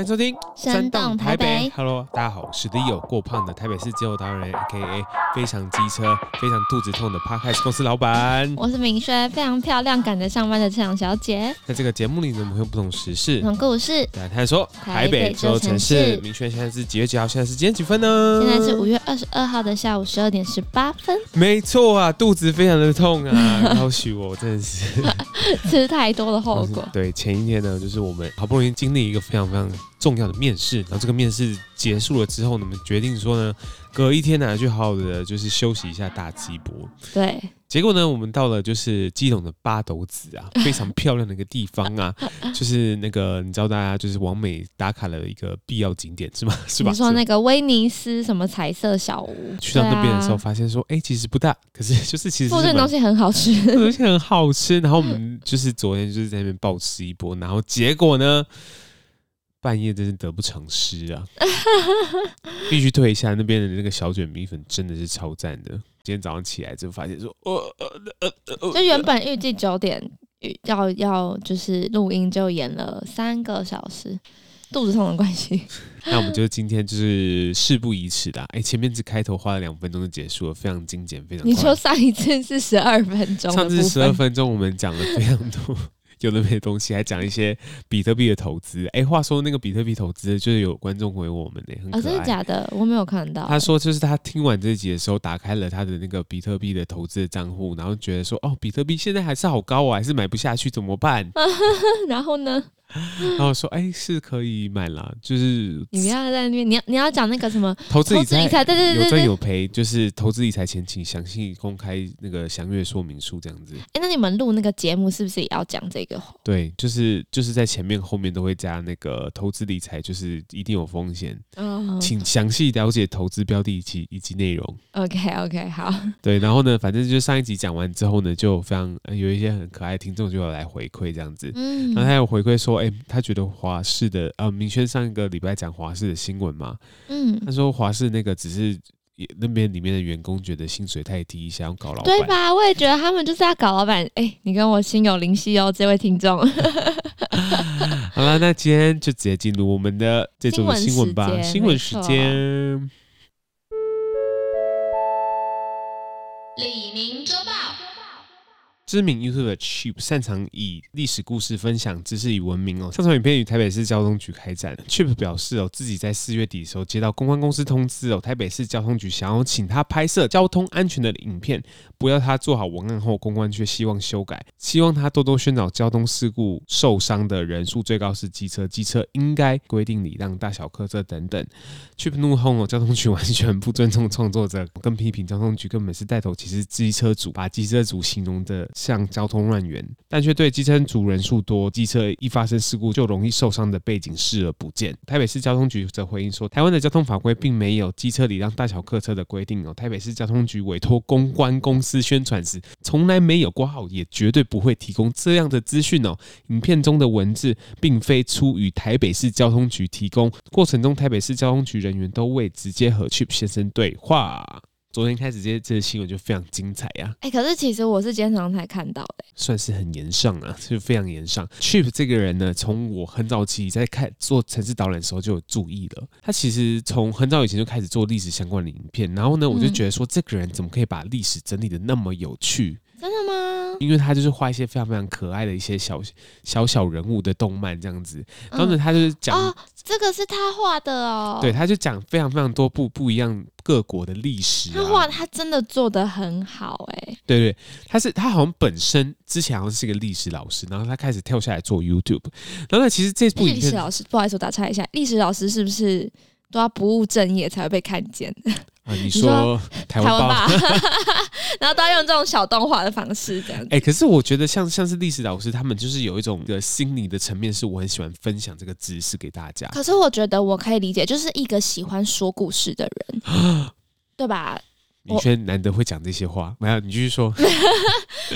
欢迎收听山洞台北。Hello，大家好，我是 Leo，过胖的台北市街头达人，AKA 非常机车、非常肚子痛的 Parcass 公司老板。我是明轩，非常漂亮、赶着上班的车长小姐。在这个节目里呢，我们会用不同时事、不同故事来探索台北这座城市。明轩现在是几月几号？现在是几点几分呢？现在是五月二十二号的下午十二点十八分。没错啊，肚子非常的痛啊，好许我真的是 吃太多的后果。对，前一天呢，就是我们好不容易经历一个非常非常。重要的面试，然后这个面试结束了之后呢，我们决定说呢，隔一天呢，去好好的就是休息一下大鸡脖。对，结果呢，我们到了就是基隆的八斗子啊，非常漂亮的一个地方啊，就是那个你知道大家就是完美打卡了一个必要景点是吗？是吧？你说那个威尼斯什么彩色小屋，去到那边的时候发现说，哎、欸，其实不大，可是就是其实附近东西很好吃，东西很好吃。然后我们就是昨天就是在那边暴吃一波，然后结果呢？半夜真是得不偿失啊！必须退一下那边的那个小卷米粉，真的是超赞的。今天早上起来就发现说，呃呃呃呃，就原本预计九点要要就是录音，就延了三个小时，肚子痛的关系。那我们就今天就是事不宜迟的，哎，前面只开头花了两分钟就结束了，非常精简，非常。你说上一次是十二分钟，上次十二分钟我们讲了非常多。有的没的东西，还讲一些比特币的投资。哎、欸，话说那个比特币投资，就是有观众回我们呢、欸，很可爱。哦，真的假的？我没有看到。他说，就是他听完这集的时候，打开了他的那个比特币的投资的账户，然后觉得说，哦，比特币现在还是好高，啊还是买不下去，怎么办？然后呢？然后说，哎、欸，是可以买啦，就是你不要在那边，你要你要讲那个什么 投资理财，对对对，有赚有赔，就是投资理财前，请详细公开那个详阅说明书这样子。哎、欸，那你们录那个节目是不是也要讲这个？对，就是就是在前面后面都会加那个投资理财，就是一定有风险，哦、请详细了解投资标的以及以及内容。OK OK，好。对，然后呢，反正就上一集讲完之后呢，就非常、呃、有一些很可爱的听众就有来回馈这样子，嗯，然后他有回馈说。哎、欸，他觉得华视的呃，明轩上一个礼拜讲华视的新闻嘛，嗯，他说华视那个只是那边里面的员工觉得薪水太低，想要搞老板，对吧？我也觉得他们就是要搞老板。哎、欸，你跟我心有灵犀哦，这位听众。好了，那今天就直接进入我们的这组新闻吧。新闻时间，李明周报。知名 YouTuber Chip 擅长以历史故事分享知识以文明哦。上传影片与台北市交通局开展。Chip 表示哦，自己在四月底的时候接到公关公司通知哦，台北市交通局想要请他拍摄交通安全的影片，不要他做好文案后，公关却希望修改，希望他多多宣导交通事故受伤的人数最高是机车，机车应该规定礼让大小客车等等。Chip 怒轰哦，交通局完全不尊重创作者，更批评交通局根本是带头歧视机车主，把机车主形容的。像交通乱源，但却对机车族人数多、机车一发生事故就容易受伤的背景视而不见。台北市交通局则回应说，台湾的交通法规并没有机车礼让大小客车的规定哦。台北市交通局委托公关公司宣传时，从来没有挂号，也绝对不会提供这样的资讯哦。影片中的文字并非出于台北市交通局提供，过程中台北市交通局人员都未直接和 Chip 先生对话。昨天开始，这这些新闻就非常精彩呀！哎，可是其实我是今天早上才看到的，算是很严上啊，就非常严上。Chip 这个人呢，从我很早期在看做城市导览的时候就有注意了。他其实从很早以前就开始做历史相关的影片，然后呢，我就觉得说，这个人怎么可以把历史整理的那么有趣？真的吗？因为他就是画一些非常非常可爱的一些小小小人物的动漫这样子，然后呢，他就是讲、嗯、哦，这个是他画的哦，对，他就讲非常非常多部不一样。各国的历史、啊，他画他真的做得很好哎、欸，对对，他是他好像本身之前好像是一个历史老师，然后他开始跳下来做 YouTube，然后呢，其实这部历史老师不好意思，我打岔一下，历史老师是不是都要不务正业才会被看见？啊，你说，台湾吧，然后都要用这种小动画的方式这样子。哎、欸，可是我觉得像像是历史老师，他们就是有一种的心理的层面，是我很喜欢分享这个知识给大家。可是我觉得我可以理解，就是一个喜欢说故事的人，对吧？李轩难得会讲这些话，没有，你继续说。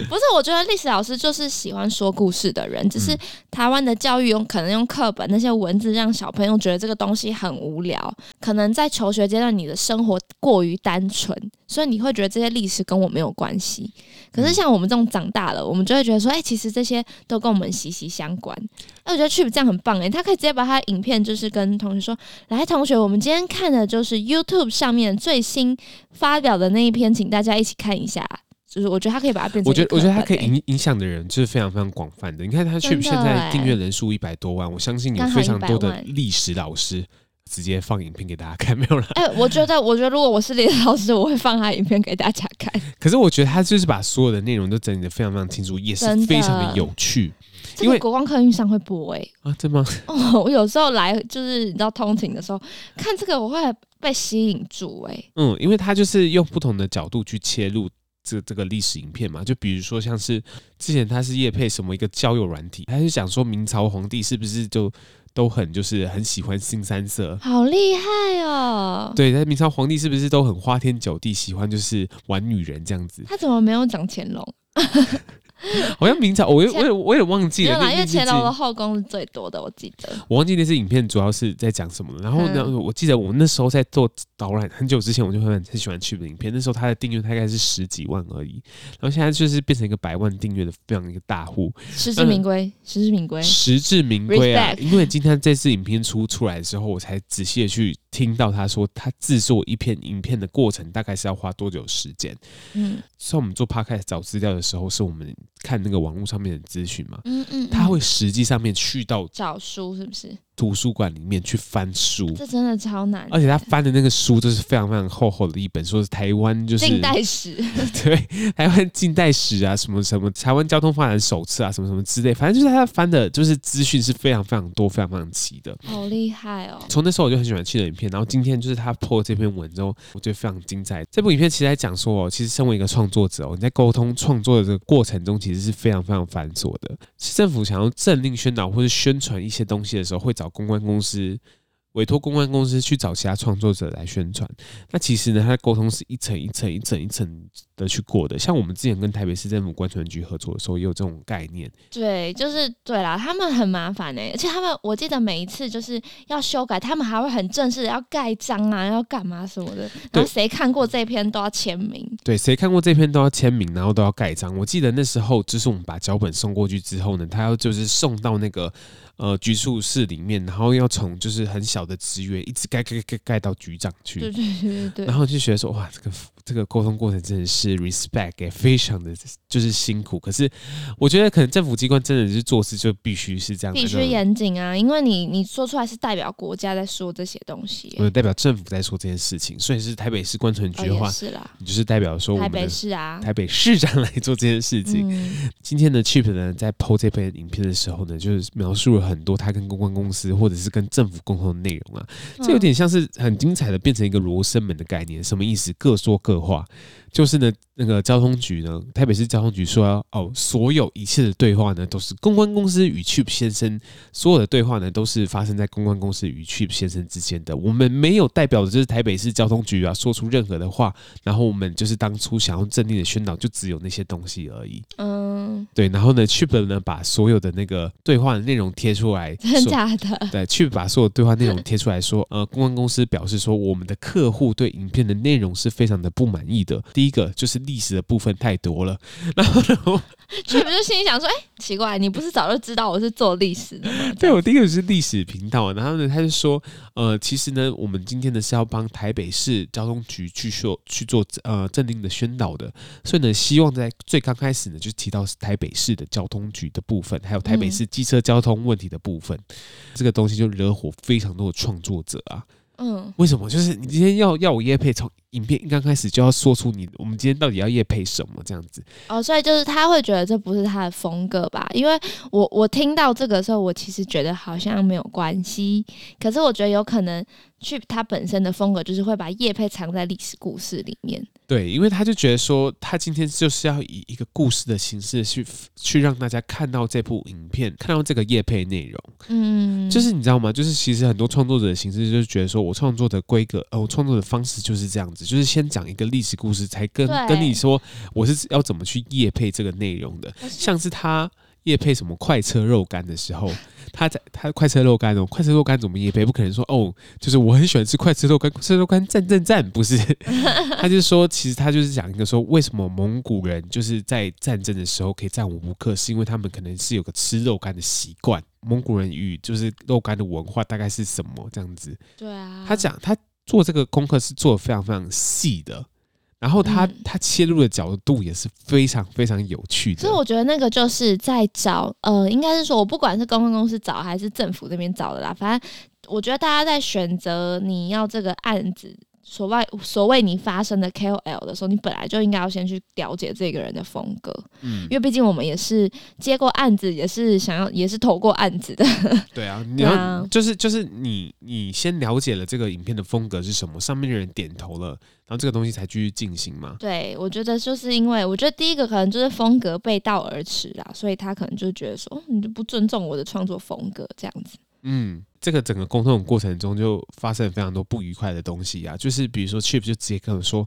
不是，我觉得历史老师就是喜欢说故事的人，只是台湾的教育用可能用课本那些文字让小朋友觉得这个东西很无聊。可能在求学阶段，你的生活过于单纯，所以你会觉得这些历史跟我没有关系。可是像我们这种长大了，我们就会觉得说，哎、欸，其实这些都跟我们息息相关。那我觉得 Chip 这样很棒哎、欸，他可以直接把他的影片就是跟同学说，来，同学，我们今天看的就是 YouTube 上面最新发表的那一篇，请大家一起看一下。就是我觉得他可以把它变成，我觉得我觉得他可以影影响的人就是非常非常广泛的。你看他 Chip 现在订阅人数一百多万，我相信有非常多的历史老师直接放影片给大家看，没有了。哎，我觉得我觉得如果我是历史老师，我会放他影片给大家看。可是我觉得他就是把所有的内容都整理的非常非常清楚，也是非常的有趣。因为国光客运上会播哎、欸、啊，真吗？哦，我有时候来就是你知道通勤的时候看这个，我会被吸引住哎、欸。嗯，因为他就是用不同的角度去切入。这这个历史影片嘛，就比如说像是之前他是叶配什么一个交友软体，他就讲说明朝皇帝是不是就都很就是很喜欢新三色，好厉害哦！对，在明朝皇帝是不是都很花天酒地，喜欢就是玩女人这样子？他怎么没有讲乾隆？好像明朝，我也我也我也忘记了，因为乾隆的后宫是最多的，我记得。我忘记那支影片主要是在讲什么了。然后呢，嗯、我记得我那时候在做导览，很久之前我就很很喜欢去的影片。那时候他的订阅大概是十几万而已，然后现在就是变成一个百万订阅的非常一个大户，实至名归，实至名归，实至名归啊！因为今天这支影片出出来的时候，我才仔细的去听到他说，他制作一片影片的过程大概是要花多久时间。嗯，像我们做 Podcast 找资料的时候，是我们。看那个网络上面的资讯嘛，嗯嗯，嗯，他会实际上面去到找书，是不是？图书馆里面去翻书，这真的超难。而且他翻的那个书都是非常非常厚厚的一本，说是台湾就是近代史，对，台湾近代史啊，什么什么台湾交通发展手册啊，什么什么之类，反正就是他翻的，就是资讯是非常非常多、非常非常齐的。好厉害哦！从那时候我就很喜欢去的影片，然后今天就是他 po 这篇文之后，我觉得非常精彩。这部影片其实在讲说，哦，其实身为一个创作者哦，你在沟通创作的这个过程中，其实是非常非常繁琐的。市政府想要政令宣导或是宣传一些东西的时候，会找公关公司。委托公关公司去找其他创作者来宣传，那其实呢，他的沟通是一层一层一层一层的去过的。像我们之前跟台北市政府观船局合作的时候，也有这种概念。对，就是对啦，他们很麻烦呢、欸，而且他们我记得每一次就是要修改，他们还会很正式的要盖章啊，要干嘛什么的。然后谁看过这篇都要签名。对，谁看过这篇都要签名，然后都要盖章。我记得那时候就是我们把脚本送过去之后呢，他要就是送到那个。呃，局处室里面，然后要从就是很小的职员一直盖盖盖盖到局长去，对对对对，然后就觉得说，哇，这个这个沟通过程真的是 respect，也非常的就是辛苦。可是我觉得可能政府机关真的是做事就必须是这样，必须严谨啊，因为你你说出来是代表国家在说这些东西，呃，代表政府在说这件事情，所以是台北市观城局的话，哦、是啦，你就是代表说我们台北市啊，台北市长来做这件事情。嗯、今天的 Chip 呢，在 PO 这篇影片的时候呢，就是描述了。很多他跟公关公司或者是跟政府沟通的内容啊，这有点像是很精彩的变成一个罗生门的概念，什么意思？各说各话。就是呢，那个交通局呢，台北市交通局说哦，所有一切的对话呢，都是公关公司与 Chip 先生，所有的对话呢，都是发生在公关公司与 Chip 先生之间的。我们没有代表的就是台北市交通局啊，说出任何的话。然后我们就是当初想要镇定的宣导，就只有那些东西而已。嗯，对。然后呢，Chip 呢，把所有的那个对话的内容贴出来，真的假的？对，Chip 把所有对话内容贴出来说，呃，公关公司表示说，我们的客户对影片的内容是非常的不满意的。第一个就是历史的部分太多了，然后呢，却不就心里想说，哎、欸，奇怪，你不是早就知道我是做历史的吗？对，我第一个是历史频道，然后呢，他就说，呃，其实呢，我们今天呢是要帮台北市交通局去说去做呃政令的宣导的，所以呢，希望在最刚开始呢，就提到是台北市的交通局的部分，还有台北市机车交通问题的部分，嗯、这个东西就惹火非常多的创作者啊。嗯，为什么？就是你今天要要我叶配，从影片一刚开始就要说出你，我们今天到底要夜配什么这样子？哦，所以就是他会觉得这不是他的风格吧？因为我我听到这个时候，我其实觉得好像没有关系，可是我觉得有可能。Chip 他本身的风格就是会把夜配藏在历史故事里面。对，因为他就觉得说，他今天就是要以一个故事的形式去去让大家看到这部影片，看到这个夜配内容。嗯，就是你知道吗？就是其实很多创作者的形式就是觉得说我创作的规格，呃，我创作的方式就是这样子，子，就是先讲一个历史故事，才跟跟你说我是要怎么去夜配这个内容的。像是他夜配什么快车肉干的时候，他在他快车肉干哦，快车肉干怎么夜配？不可能说哦，就是我很喜欢吃快车肉干，快车肉干赞赞赞，不是？他就是说，其实他就是讲一个说，为什么蒙古人就是在战争的时候可以战无不克，是因为他们可能是有个吃肉干的习惯。蒙古人与就是肉干的文化大概是什么这样子？对啊，他讲他做这个功课是做的非常非常细的，然后他、嗯、他切入的角度也是非常非常有趣的。所以我觉得那个就是在找呃，应该是说我不管是公关公司找还是政府那边找的啦，反正我觉得大家在选择你要这个案子。所谓所谓你发生的 KOL 的时候，你本来就应该要先去了解这个人的风格，嗯，因为毕竟我们也是接过案子，也是想要也是投过案子的。对啊，你要、啊、就是就是你你先了解了这个影片的风格是什么，上面的人点头了，然后这个东西才继续进行嘛。对，我觉得就是因为我觉得第一个可能就是风格背道而驰啦，所以他可能就觉得说，你就不尊重我的创作风格这样子。嗯，这个整个沟通的过程中就发生了非常多不愉快的东西啊，就是比如说 Chip 就直接跟我说，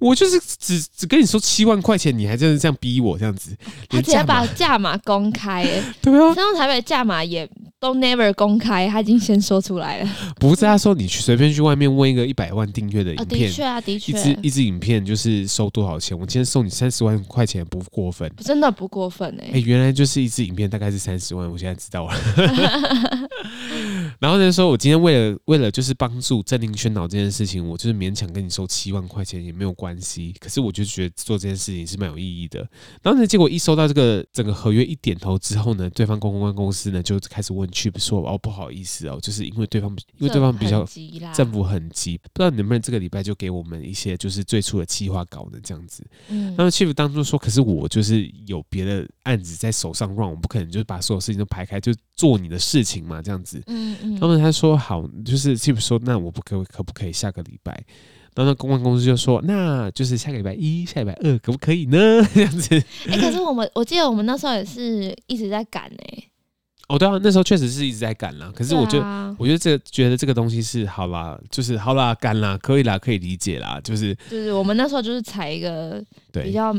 我就是只只跟你说七万块钱，你还真的这样逼我这样子，他直接把价码公开，对啊，然后台北价码也都 never 公开，他已经先说出来了。不是他说你去随便去外面问一个一百万订阅的影片，的确啊，的确，一支一支影片就是收多少钱？我今天送你三十万块钱不过分，真的不过分哎、欸。哎，原来就是一支影片大概是三十万，我现在知道了。然后呢，说我今天为了为了就是帮助镇定宣导这件事情，我就是勉强跟你收七万块钱也没有关系。可是我就觉得做这件事情是蛮有意义的。然后呢，结果一收到这个整个合约一点头之后呢，对方公关公司呢就开始问 Chip 说：“哦，不好意思哦，就是因为对方因为对方比较政府很急，不知道能不能这个礼拜就给我们一些就是最初的计划稿呢？这样子。”嗯，那么 Chip 当初说：“可是我就是有别的案子在手上 run，我不可能就是把所有事情都排开就做你的事情嘛，这样子。”嗯。然后他说好，就是基本说，那我不可可不可以下个礼拜？然后那公关公司就说，那就是下个礼拜一、下礼拜二可不可以呢？这样子。哎、欸，可是我们我记得我们那时候也是一直在赶哎、欸。哦，对啊，那时候确实是一直在赶啦。可是我觉得，啊、我觉得这个、觉得这个东西是好啦，就是好啦，赶啦，可以啦，可以理解啦，就是就是我们那时候就是采一个比较。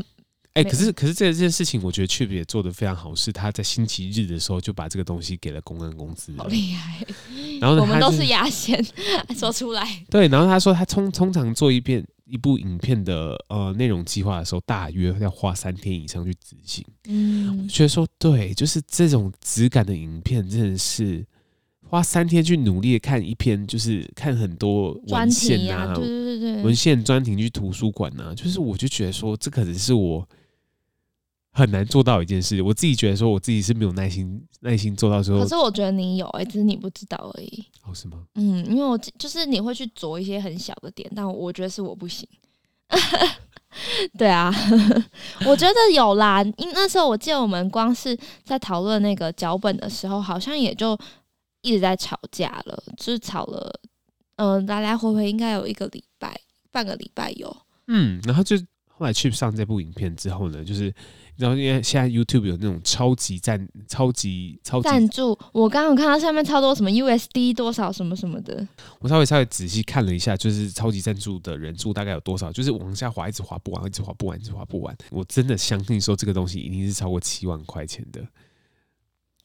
哎、欸，可是可是这件事情，我觉得 Chip 也做得非常好，是他在星期日的时候就把这个东西给了公安公司，好厉害。然后呢，我们都是压线 说出来。对，然后他说他通通常做一遍一部影片的呃内容计划的时候，大约要花三天以上去执行。嗯，我觉得说对，就是这种质感的影片，真的是花三天去努力的看一篇，就是看很多文献啊，对对对对，文献专题去图书馆啊，就是我就觉得说，这可能是我。很难做到一件事，我自己觉得说，我自己是没有耐心耐心做到时候。可是我觉得你有哎、欸，只是你不知道而已。哦，是吗？嗯，因为我就是你会去啄一些很小的点，但我觉得是我不行。对啊，我觉得有啦。因那时候我记得我们光是在讨论那个脚本的时候，好像也就一直在吵架了，就是吵了，嗯、呃，来来回回应该有一个礼拜，半个礼拜有。嗯，然后就后来去上这部影片之后呢，就是。然后因为现在 YouTube 有那种超级赞、超级超级赞助，我刚刚有看到下面超多什么 USD 多少什么什么的。我稍微稍微仔细看了一下，就是超级赞助的人数大概有多少？就是往下滑，一直滑不完，一直滑不完，一直滑不完。我真的相信说这个东西一定是超过七万块钱的。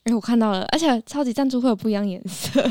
哎、欸，我看到了，而且超级赞助会有不一样颜色，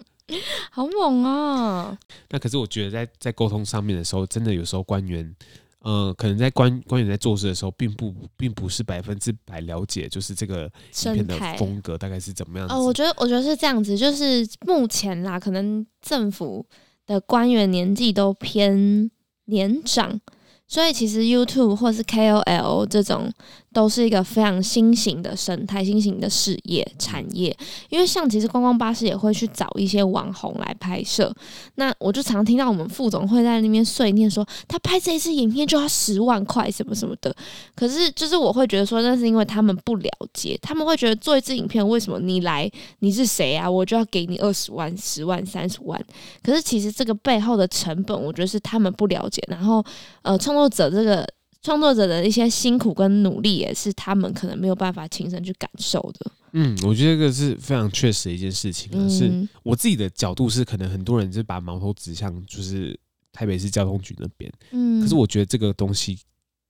好猛啊、哦！那可是我觉得在在沟通上面的时候，真的有时候官员。呃，可能在官官员在做事的时候，并不并不是百分之百了解，就是这个影片的风格大概是怎么样子。哦、呃，我觉得我觉得是这样子，就是目前啦，可能政府的官员年纪都偏年长，所以其实 YouTube 或是 KOL 这种。都是一个非常新型的生态、新型的事业产业。因为像其实观光巴士也会去找一些网红来拍摄。那我就常听到我们副总会在那边碎念说，他拍这一支影片就要十万块什么什么的。可是就是我会觉得说，那是因为他们不了解，他们会觉得做一支影片，为什么你来你是谁啊？我就要给你二十万、十万、三十万。可是其实这个背后的成本，我觉得是他们不了解。然后呃，创作者这个。创作者的一些辛苦跟努力，也是他们可能没有办法亲身去感受的。嗯，我觉得这个是非常确实的一件事情。嗯，是我自己的角度是，可能很多人就把矛头指向就是台北市交通局那边。嗯，可是我觉得这个东西，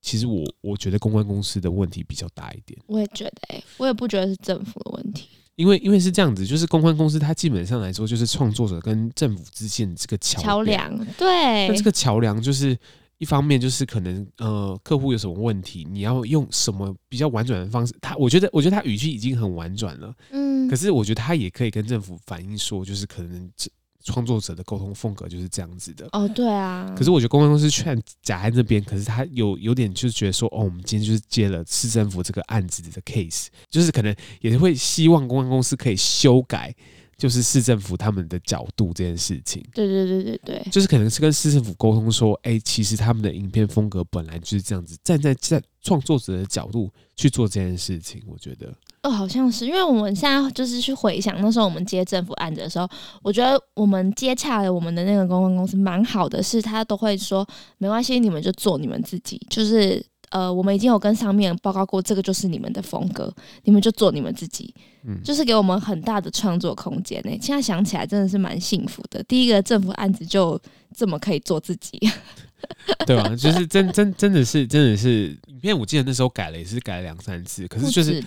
其实我我觉得公关公司的问题比较大一点。我也觉得、欸，我也不觉得是政府的问题。因为因为是这样子，就是公关公司它基本上来说，就是创作者跟政府之间的这个桥梁。对，那这个桥梁就是一方面就是可能呃客户有什么问题，你要用什么比较婉转的方式？他我觉得我觉得他语气已经很婉转了，嗯，可是我觉得他也可以跟政府反映说，就是可能这。创作者的沟通风格就是这样子的哦，对啊。可是我觉得公关公司劝假在那边，可是他有有点就是觉得说，哦，我们今天就是接了市政府这个案子的 case，就是可能也会希望公关公司可以修改，就是市政府他们的角度这件事情。对对对对对，就是可能是跟市政府沟通说，哎、欸，其实他们的影片风格本来就是这样子，站在在创作者的角度去做这件事情，我觉得。哦，好像是，因为我们现在就是去回想那时候我们接政府案子的时候，我觉得我们接洽了我们的那个公关公司蛮好的，是他都会说没关系，你们就做你们自己，就是呃，我们已经有跟上面报告过，这个就是你们的风格，你们就做你们自己，嗯，就是给我们很大的创作空间呢。现在想起来真的是蛮幸福的，第一个政府案子就这么可以做自己。对吧？就是真真真的是真的是影片，我记得那时候改了也是改了两三次，可是就是，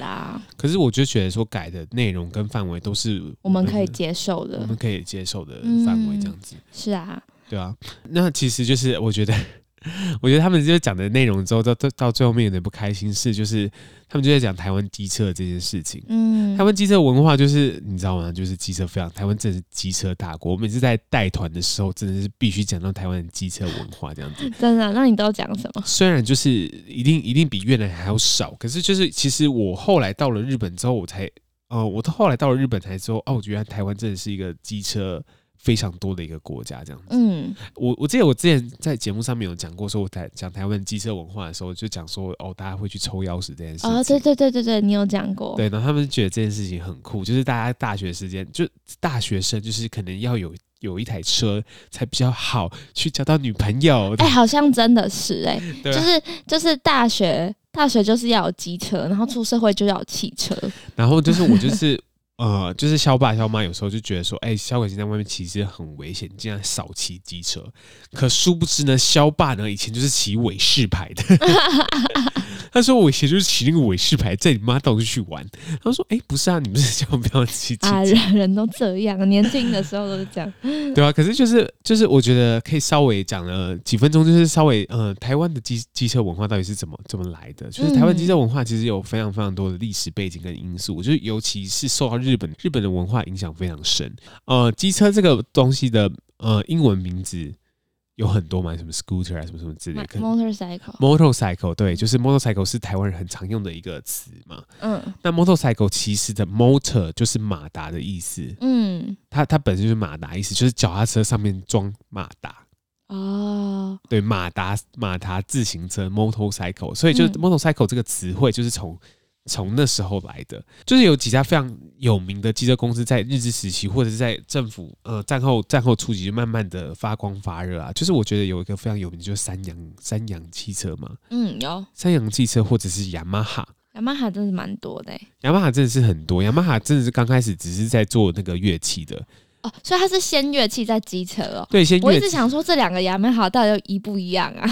可是我就觉得说改的内容跟范围都是我们可以接受的，我们可以接受的范围这样子。是啊，对啊。那其实就是我觉得。我觉得他们就讲的内容之后，到到到最后面有点不开心，是就是他们就在讲台湾机车这件事情。嗯，台湾机车文化就是你知道吗？就是机车非常，台湾真的是机车大国。我每次在带团的时候，真的是必须讲到台湾的机车文化这样子。真的？那你都讲什么？虽然就是一定一定比越南还要少，可是就是其实我后来到了日本之后，我才呃，我到后来到了日本才说，哦，我觉得台湾真的是一个机车。非常多的一个国家，这样子。嗯，我我记得我之前在节目上面有讲过，说我在讲台湾机车文化的时候，就讲说哦，大家会去抽钥匙这件事情。哦，对对对对对，你有讲过。对，然后他们觉得这件事情很酷，就是大家大学时间，就大学生就是可能要有有一台车才比较好去交到女朋友。哎、欸，好像真的是哎、欸，就是就是大学大学就是要有机车，然后出社会就要有汽车，然后就是我就是。呃，就是肖爸肖妈有时候就觉得说，哎、欸，萧伟新在外面骑车很危险，竟然少骑机车。可殊不知呢，肖爸呢以前就是骑伟士牌的。他说我以前就是骑那个尾士牌，在你妈到处去玩。他说，哎、欸，不是啊，你们是叫我不要骑 啊？人人都这样，年轻的时候都是这样。对啊，可是就是就是，我觉得可以稍微讲了几分钟，就是稍微呃，台湾的机机车文化到底是怎么怎么来的？就是台湾机车文化其实有非常非常多的历史背景跟因素，就是尤其是受到日本日本的文化影响非常深，呃，机车这个东西的呃英文名字有很多嘛，什么 scooter 啊，什么什么之类的。motorcycle，motorcycle，对，就是 motorcycle 是台湾人很常用的一个词嘛。嗯，那 motorcycle 其实的 motor 就是马达的意思。嗯，它它本身就是马达意思，就是脚踏车上面装马达。哦，对，马达马达自行车 motorcycle，所以就是 motorcycle 这个词汇就是从。从那时候来的，就是有几家非常有名的汽车公司，在日治时期或者是在政府呃战后战后初期，就慢慢的发光发热啊。就是我觉得有一个非常有名，就是三洋三洋汽车嘛，嗯，有三洋汽车或者是雅马哈，雅马哈真的是蛮多的，雅马哈真的是很多，雅马哈真的是刚开始只是在做那个乐器的哦，所以它是先乐器再机车哦，对，先器。我一直想说这两个雅马哈到底一不一样啊？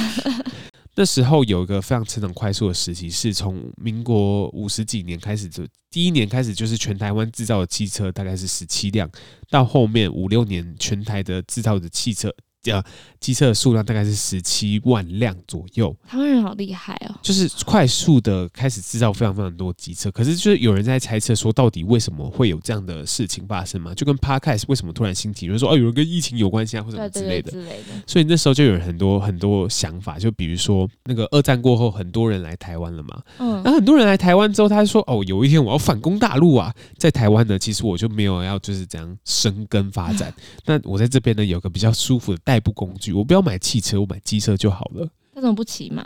那时候有一个非常成长快速的时期，是从民国五十几年开始，就第一年开始就是全台湾制造的汽车大概是十七辆，到后面五六年全台的制造的汽车。叫，机车的数量大概是十七万辆左右。台湾人好厉害哦，就是快速的开始制造非常非常多机车。可是，就是有人在猜测说，到底为什么会有这样的事情发生嘛？就跟 Podcast 为什么突然兴起，就是说哦，有人跟疫情有关系啊，或者什么之类的。之类的。所以那时候就有很多很多想法，就比如说那个二战过后，很多人来台湾了嘛。嗯。那很多人来台湾之后，他就说哦，有一天我要反攻大陆啊，在台湾呢，其实我就没有要就是这样生根发展。那我在这边呢，有个比较舒服的代步工具，我不要买汽车，我买机车就好了。那怎么不骑马？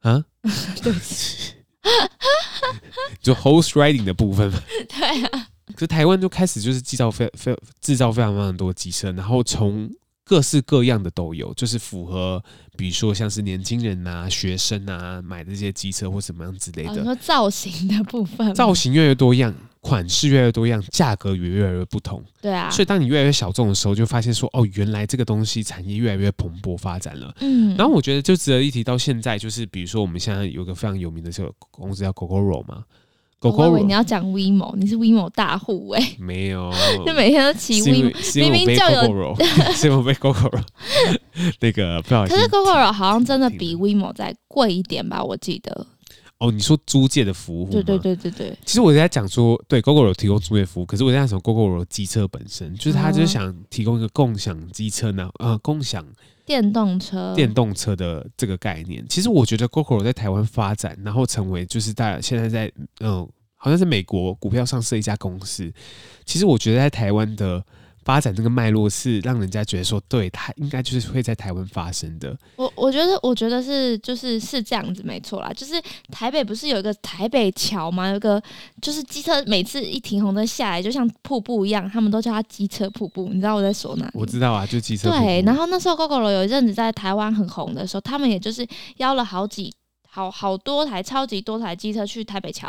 啊？对不起，就 horse riding 的部分嘛。对啊。可是台湾就开始就是制造非非制造非常非常多机车，然后从各式各样的都有，就是符合，比如说像是年轻人啊、学生啊买的这些机车或什么样之类的。哦，你说造型的部分，造型越来越多样。款式越来越多样，价格也越来越不同。对啊，所以当你越来越小众的时候，就发现说，哦，原来这个东西产业越来越蓬勃发展了。嗯，然后我觉得就值得一提，到现在就是，比如说我们现在有个非常有名的这个公司叫 Gogoro 嘛，Gogoro 你要讲 WeMo，你是 WeMo 大户哎、欸，没有，就每天都骑 WeMo，明明就有，是因为被 Gogoro 那个不好意思，可是 Gogoro 好像真的比 WeMo 再贵一点吧？我记得。哦，你说租借的服务？对对对对对。其实我在讲说，对，Gogoro 提供租借服务，可是我在讲 Gogoro 机车本身，就是他就是想提供一个共享机车呢，呃，共享电动车、电动车的这个概念。其实我觉得 Gogoro 在台湾发展，然后成为就是大家现在在嗯、呃，好像是美国股票上市的一家公司。其实我觉得在台湾的。发展这个脉络是让人家觉得说，对，它应该就是会在台湾发生的。我我觉得，我觉得是就是是这样子，没错啦。就是台北不是有一个台北桥吗？有个就是机车每次一停红灯下来，就像瀑布一样，他们都叫它机车瀑布。你知道我在说哪？我知道啊，就机车瀑布。对，然后那时候 Gogoro 有一阵子在台湾很红的时候，他们也就是邀了好几。好好多台超级多台机车去台北桥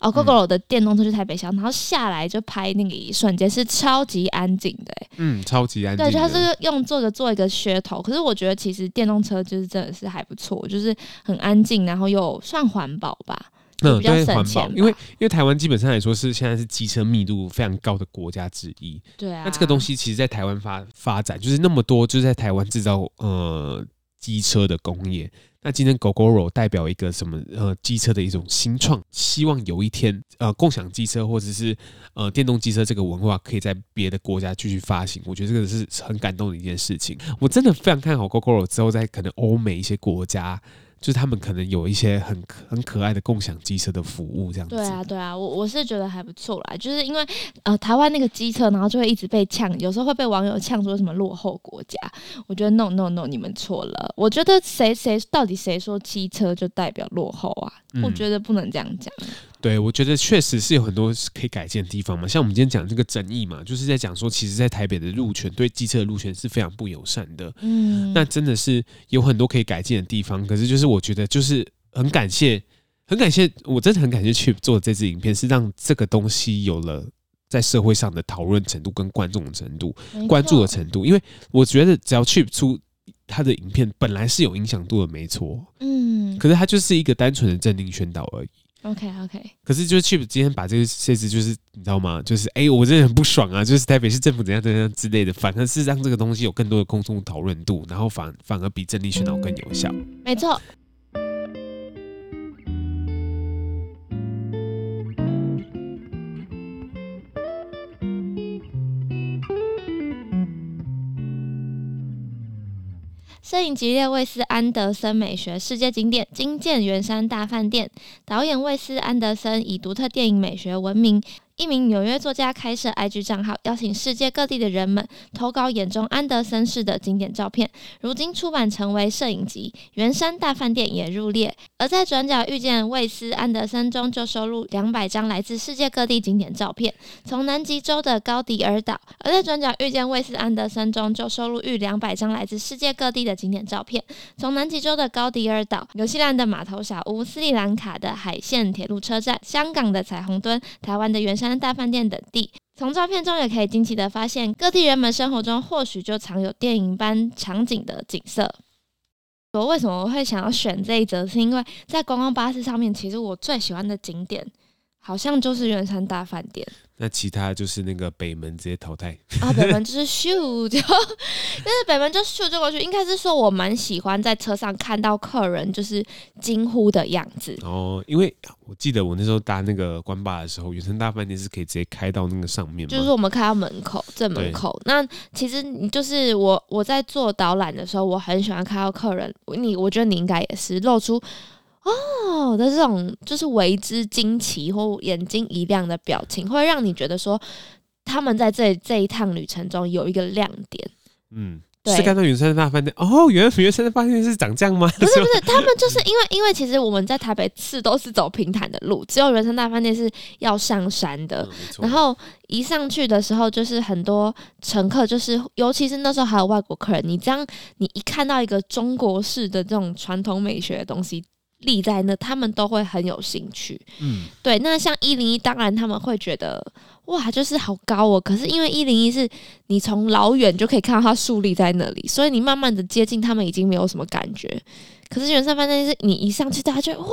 哦，Gogoro 的电动车去台北桥，然后下来就拍那个一瞬间是超级安静的，嗯，超级安静。对，就他是用做个做一个噱头，可是我觉得其实电动车就是真的是还不错，就是很安静，然后又算环保吧，嗯，比较省钱。因为因为台湾基本上来说是现在是机车密度非常高的国家之一，对啊。那这个东西其实，在台湾发发展就是那么多，就是在台湾制造呃机车的工业。那今天 Gogoro 代表一个什么呃机车的一种新创，希望有一天呃共享机车或者是呃电动机车这个文化可以在别的国家继续发行，我觉得这个是很感动的一件事情。我真的非常看好 Gogoro 之后在可能欧美一些国家。就是他们可能有一些很很可爱的共享机车的服务，这样子。对啊，对啊，我我是觉得还不错啦。就是因为呃，台湾那个机车，然后就会一直被呛，有时候会被网友呛说什么落后国家。我觉得 no no no，你们错了。我觉得谁谁到底谁说机车就代表落后啊？嗯、我觉得不能这样讲。对，我觉得确实是有很多可以改进的地方嘛。像我们今天讲这个争议嘛，就是在讲说，其实，在台北的路权对机车的路权是非常不友善的。嗯，那真的是有很多可以改进的地方。可是，就是我觉得，就是很感谢，很感谢，我真的很感谢 Chip 做这支影片，是让这个东西有了在社会上的讨论程度跟观众的程度、关注的程度。因为我觉得，只要 Chip 出他的影片，本来是有影响度的，没错。嗯，可是他就是一个单纯的政令宣导而已。OK OK，可是就是 Chip 今天把这个设置，就是你知道吗？就是哎、欸，我真的很不爽啊！就是台北市政府怎样怎样之类的，反而是让这个东西有更多的公众讨论度，然后反反而比政力宣导更有效。没错。摄影吉列卫斯安德森美学世界经典，惊见圆山大饭店。导演卫斯安德森以独特电影美学闻名。一名纽约作家开设 IG 账号，邀请世界各地的人们投稿眼中安德森式的经典照片。如今出版成为摄影集，《圆山大饭店》也入列。而在转角遇见卫斯安德森中，就收录两百张来自世界各地经典照片，从南极洲的高迪尔岛；而在转角遇见卫斯安德森中，就收录逾两百张来自世界各地的经典照片，从南极洲的高迪尔岛、纽西兰的码头小屋、斯里兰卡的海线铁路车站、香港的彩虹墩、台湾的圆山。大饭店等地，从照片中也可以惊奇的发现，各地人们生活中或许就藏有电影般场景的景色。我为什么会想要选这一则？是因为在观光巴士上面，其实我最喜欢的景点，好像就是圆山大饭店。那其他就是那个北门直接淘汰啊，北门就是咻就，但是北门就咻就过去。应该是说我蛮喜欢在车上看到客人就是惊呼的样子哦，因为我记得我那时候搭那个关巴的时候，圆山大饭店是可以直接开到那个上面，就是我们开到门口正门口。那其实你就是我我在做导览的时候，我很喜欢看到客人，你我觉得你应该也是露出。哦的这种就是为之惊奇或眼睛一亮的表情，会让你觉得说他们在这这一趟旅程中有一个亮点。嗯，对是看到圆山大饭店哦，原来圆山大饭店是长这样吗？不是不是，他们就是因为因为其实我们在台北市都是走平坦的路，只有圆山大饭店是要上山的。嗯、然后一上去的时候，就是很多乘客，就是尤其是那时候还有外国客人，你这样你一看到一个中国式的这种传统美学的东西。立在那，他们都会很有兴趣。嗯，对。那像一零一，当然他们会觉得哇，就是好高哦。可是因为一零一是你从老远就可以看到它竖立在那里，所以你慢慢的接近他们，已经没有什么感觉。可是圆山饭店是你一上去，大家就哇，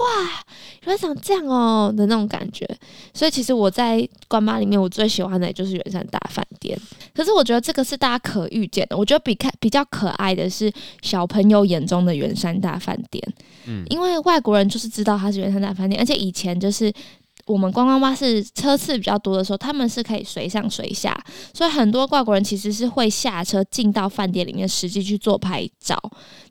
原来长这样哦的那种感觉。所以其实我在关巴里面，我最喜欢的也就是圆山大饭店。可是我觉得这个是大家可预见的。我觉得比看比较可爱的是小朋友眼中的圆山大饭店。嗯，因为外国人就是知道它是圆山大饭店，而且以前就是。我们观光巴士车次比较多的时候，他们是可以随上随下，所以很多外国人其实是会下车进到饭店里面实际去做拍照，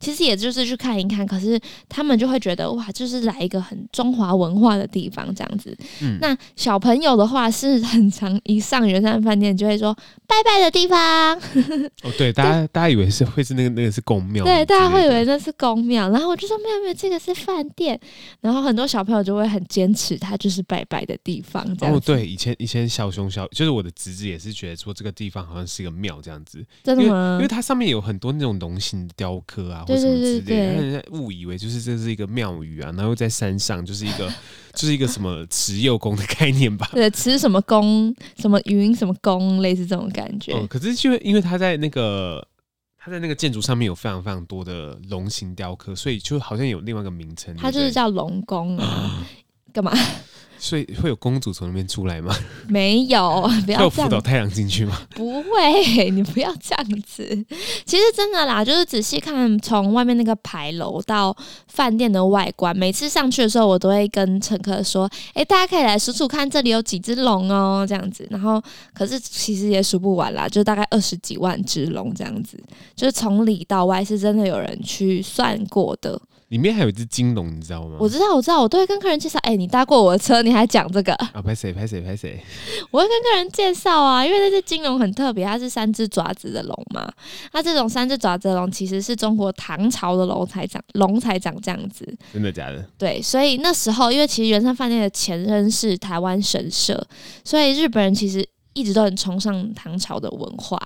其实也就是去看一看。可是他们就会觉得哇，就是来一个很中华文化的地方这样子。嗯，那小朋友的话是很常一上圆山饭店就会说拜拜的地方。哦，对，大家大家以为是会是那个那个是宫庙，对，大家会以为那是宫庙，然后我就说没有没有，这个是饭店。然后很多小朋友就会很坚持，他就是拜。摆的地方哦，对，以前以前小熊小就是我的侄子也是觉得说这个地方好像是一个庙这样子，真的吗？因为它上面有很多那种龙形雕刻啊，或什么之类的，让人家误以为就是这是一个庙宇啊，然后在山上就是一个就是一个什么慈幼宫的概念吧？对，慈什么宫，什么云什么宫，类似这种感觉。哦，可是就因为它在那个它在那个建筑上面有非常非常多的龙形雕刻，所以就好像有另外一个名称，它就是叫龙宫啊，干嘛？所以会有公主从那边出来吗？没有，不要辅导太阳进去吗？不会，你不要这样子。其实真的啦，就是仔细看从外面那个牌楼到饭店的外观，每次上去的时候，我都会跟乘客说：“哎、欸，大家可以来数数看，这里有几只龙哦。”这样子。然后，可是其实也数不完啦，就大概二十几万只龙这样子。就是从里到外是真的有人去算过的。里面还有一只金龙，你知道吗？我知道，我知道，我都会跟客人介绍。哎、欸，你搭过我的车，你还讲这个？啊，拍谁？拍谁？拍谁？我会跟客人介绍啊，因为那只金龙很特别，它是三只爪子的龙嘛。那这种三只爪子的龙，其实是中国唐朝的龙才长，龙才长这样子。真的假的？对，所以那时候，因为其实圆山饭店的前身是台湾神社，所以日本人其实。一直都很崇尚唐朝的文化，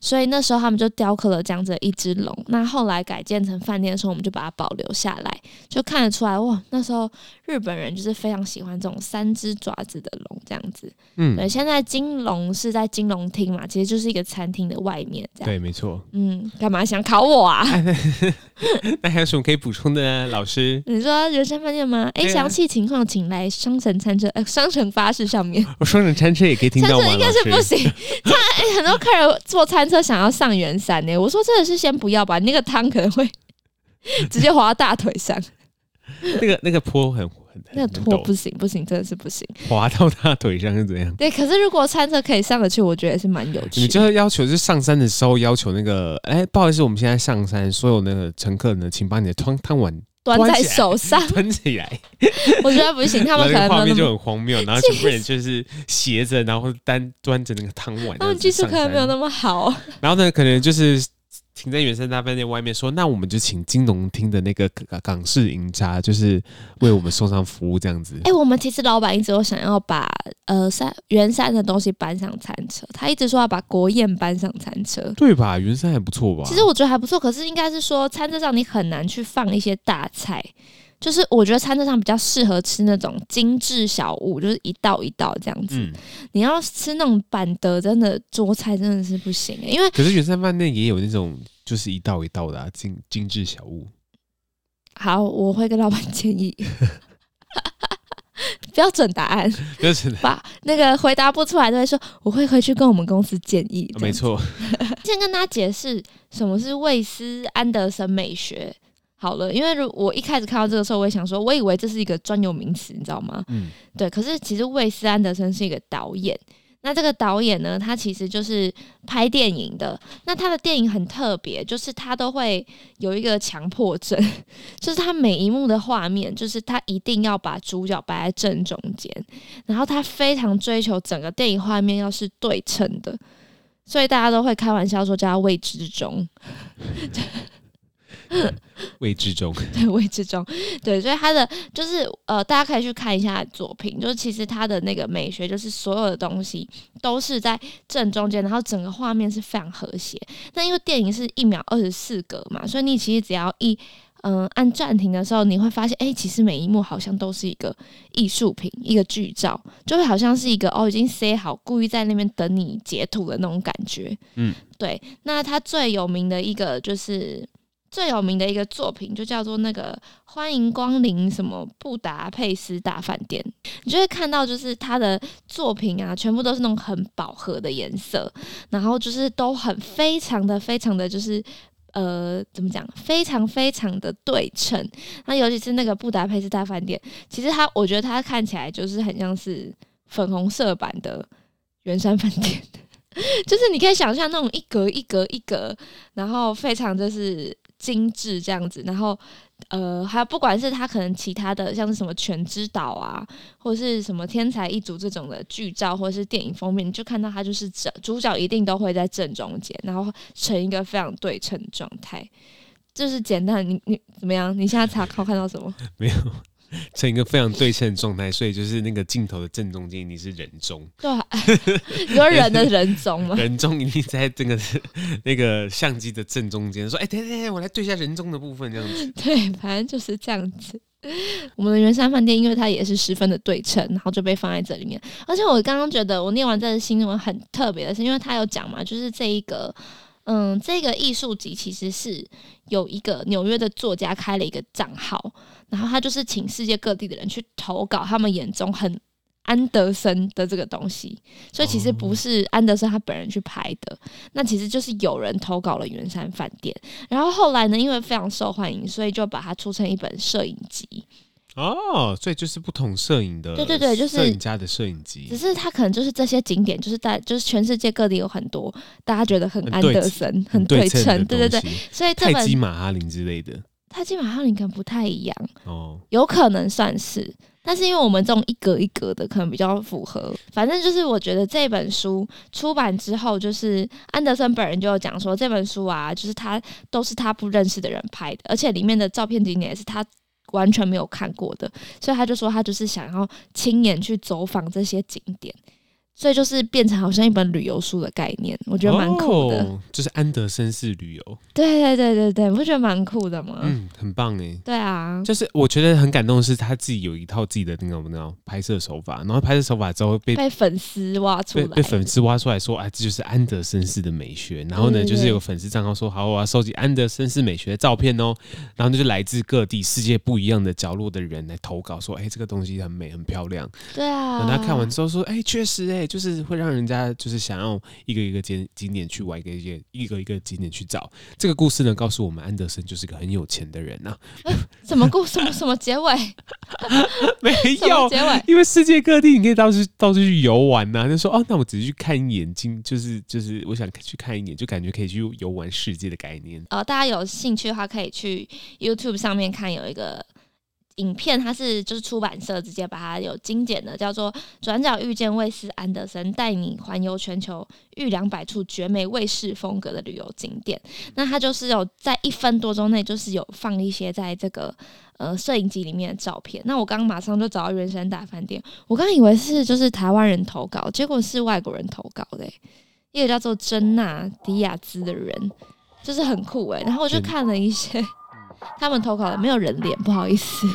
所以那时候他们就雕刻了这样子的一只龙。那后来改建成饭店的时候，我们就把它保留下来，就看得出来哇，那时候日本人就是非常喜欢这种三只爪子的龙这样子。嗯，对。现在金龙是在金龙厅嘛，其实就是一个餐厅的外面这样。对，没错。嗯，干嘛想考我啊？那还有什么可以补充的呢，老师？你说人山饭店吗？哎、欸，详细情况请来双城餐车，呃，双城巴士上面。我双城餐车也可以听到吗？是不行，他很多客人坐餐车想要上圆山呢。我说真的是先不要吧，那个汤可能会 直接滑到大腿上。那个那个坡很很，那个坡不行不行，真的是不行。滑到大腿上是怎样？对，可是如果餐车可以上得去，我觉得是蛮有趣的。你就是要求就是上山的时候要求那个，哎、欸，不好意思，我们现在上山，所有那个乘客呢，请把你的汤汤碗。端在手上，端起来，我觉得不行。他们可能画面就很荒谬，然后全部人就是斜着，然后单端着那个汤碗。他们技术可能没有那么好。然后呢，可能就是停在原山大饭店外面，说：“那我们就请金融厅的那个港式银渣，就是为我们送上服务这样子。”哎、欸，我们其实老板一直都想要把呃山圆山的东西搬上餐车，他一直说要把国宴搬上餐车，对吧？圆山还不错吧？其实我觉得还不错，可是应该是说餐车上你很难去放一些大菜。就是我觉得餐桌上比较适合吃那种精致小物，就是一道一道这样子。嗯、你要吃那种板的，真的桌菜真的是不行，因为可是原山饭店也有那种就是一道一道的、啊、精精致小物。好，我会跟老板建议，标准答案，标 准把那个回答不出来都会说，我会回去跟我们公司建议。没错，先跟大家解释什么是魏斯安德森美学。好了，因为如我一开始看到这个时候，我也想说，我以为这是一个专有名词，你知道吗？嗯，对。可是其实魏斯安德森是一个导演，那这个导演呢，他其实就是拍电影的。那他的电影很特别，就是他都会有一个强迫症，就是他每一幕的画面，就是他一定要把主角摆在正中间，然后他非常追求整个电影画面要是对称的，所以大家都会开玩笑说叫他魏之中。魏志忠，对未知中，对，所以他的就是呃，大家可以去看一下作品，就是其实他的那个美学，就是所有的东西都是在正中间，然后整个画面是非常和谐。那因为电影是一秒二十四格嘛，所以你其实只要一嗯、呃，按暂停的时候，你会发现，哎、欸，其实每一幕好像都是一个艺术品，一个剧照，就会好像是一个哦，已经塞好，故意在那边等你截图的那种感觉。嗯，对。那他最有名的一个就是最有名的一个作品，就叫做那个欢迎光临什么布达佩斯大饭店。你就会看到，就是他的作品啊，全部都是那种很饱和的颜色，然后就是都很非常的非常的就是。呃，怎么讲？非常非常的对称。那尤其是那个布达佩斯大饭店，其实它，我觉得它看起来就是很像是粉红色版的圆山饭店，就是你可以想象那种一格一格一格，然后非常就是精致这样子，然后。呃，还有不管是他可能其他的，像是什么全知岛啊，或者是什么天才一族这种的剧照，或者是电影封面，你就看到他就是正主角一定都会在正中间，然后成一个非常对称状态。就是简单，你你怎么样？你现在查考看到什么？没有。成一个非常对称的状态，所以就是那个镜头的正中间，你是人中。对，你说人的人中吗？人中一定在这个那个相机的正中间。说，哎、欸，等等等，我来对一下人中的部分，这样子。对，反正就是这样子。我们的圆山饭店，因为它也是十分的对称，然后就被放在这里面。而且我刚刚觉得，我念完这个新闻很特别的是，因为他有讲嘛，就是这一个。嗯，这个艺术集其实是有一个纽约的作家开了一个账号，然后他就是请世界各地的人去投稿他们眼中很安德森的这个东西，所以其实不是安德森他本人去拍的，那其实就是有人投稿了圆山饭店，然后后来呢，因为非常受欢迎，所以就把它出成一本摄影集。哦，所以就是不同摄影的，对对对，就是摄影家的摄影机。只是他可能就是这些景点，就是在就是全世界各地有很多大家觉得很安德森、很对称，对对对。所以这本泰姬玛哈林之类的，泰姬玛哈林可能不太一样哦，有可能算是，但是因为我们这种一格一格的，可能比较符合。反正就是我觉得这本书出版之后，就是安德森本人就有讲说，这本书啊，就是他都是他不认识的人拍的，而且里面的照片景点也是他。完全没有看过的，所以他就说他就是想要亲眼去走访这些景点。所以就是变成好像一本旅游书的概念，我觉得蛮酷的。哦，就是安德森式旅游。对对对对对，你不觉得蛮酷的吗？嗯，很棒哎。对啊，就是我觉得很感动的是他自己有一套自己的那种那种拍摄手法，然后拍摄手法之后被被粉丝挖出来，被粉丝挖出来说，哎，这就是安德森式的美学。然后呢，就是有粉丝账号说，好，我要收集安德森式美学的照片哦。然后就是来自各地世界不一样的角落的人来投稿，说，哎，这个东西很美，很漂亮。对啊。等他看完之后说，哎，确实哎。就是会让人家就是想要一个一个景景点去玩，一个一个一个一个景点去找。这个故事呢，告诉我们安德森就是个很有钱的人呐、啊。什么故事？什么什么结尾？没有结尾，因为世界各地你可以到处到处去游玩呐、啊。就说哦，那我只是去看一眼，睛就是就是我想去看一眼，就感觉可以去游玩世界的概念。呃，大家有兴趣的话，可以去 YouTube 上面看有一个。影片它是就是出版社直接把它有精简的，叫做《转角遇见卫斯安德森》，带你环游全球，逾两百处绝美卫士风格的旅游景点。那它就是有在一分多钟内，就是有放一些在这个呃摄影机里面的照片。那我刚刚马上就找到圆山大饭店，我刚以为是就是台湾人投稿，结果是外国人投稿的，一个叫做珍娜迪亚兹的人，就是很酷诶。然后我就看了一些。他们投稿的没有人脸，不好意思，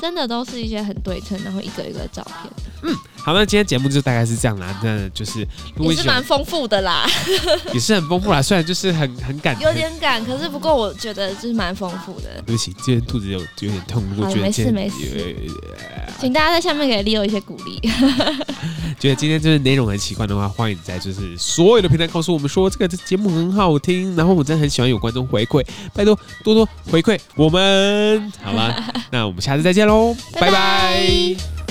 真的都是一些很对称，然后一个一个照片。嗯，好，那今天节目就大概是这样啦。那就是也是蛮丰富的啦，也是很丰富啦。虽然就是很很赶，有点赶，可是不过我觉得就是蛮丰富的。对不起，今天肚子有有点痛，如果觉得没事没事。请大家在下面给 Leo 一些鼓励。觉得今天就是内容很奇怪的话，欢迎在就是所有的平台告诉我们说这个节目很好听，然后我真的很喜欢有观众回馈，拜托多多回馈我们，好吗？那我们下次再见喽，拜拜。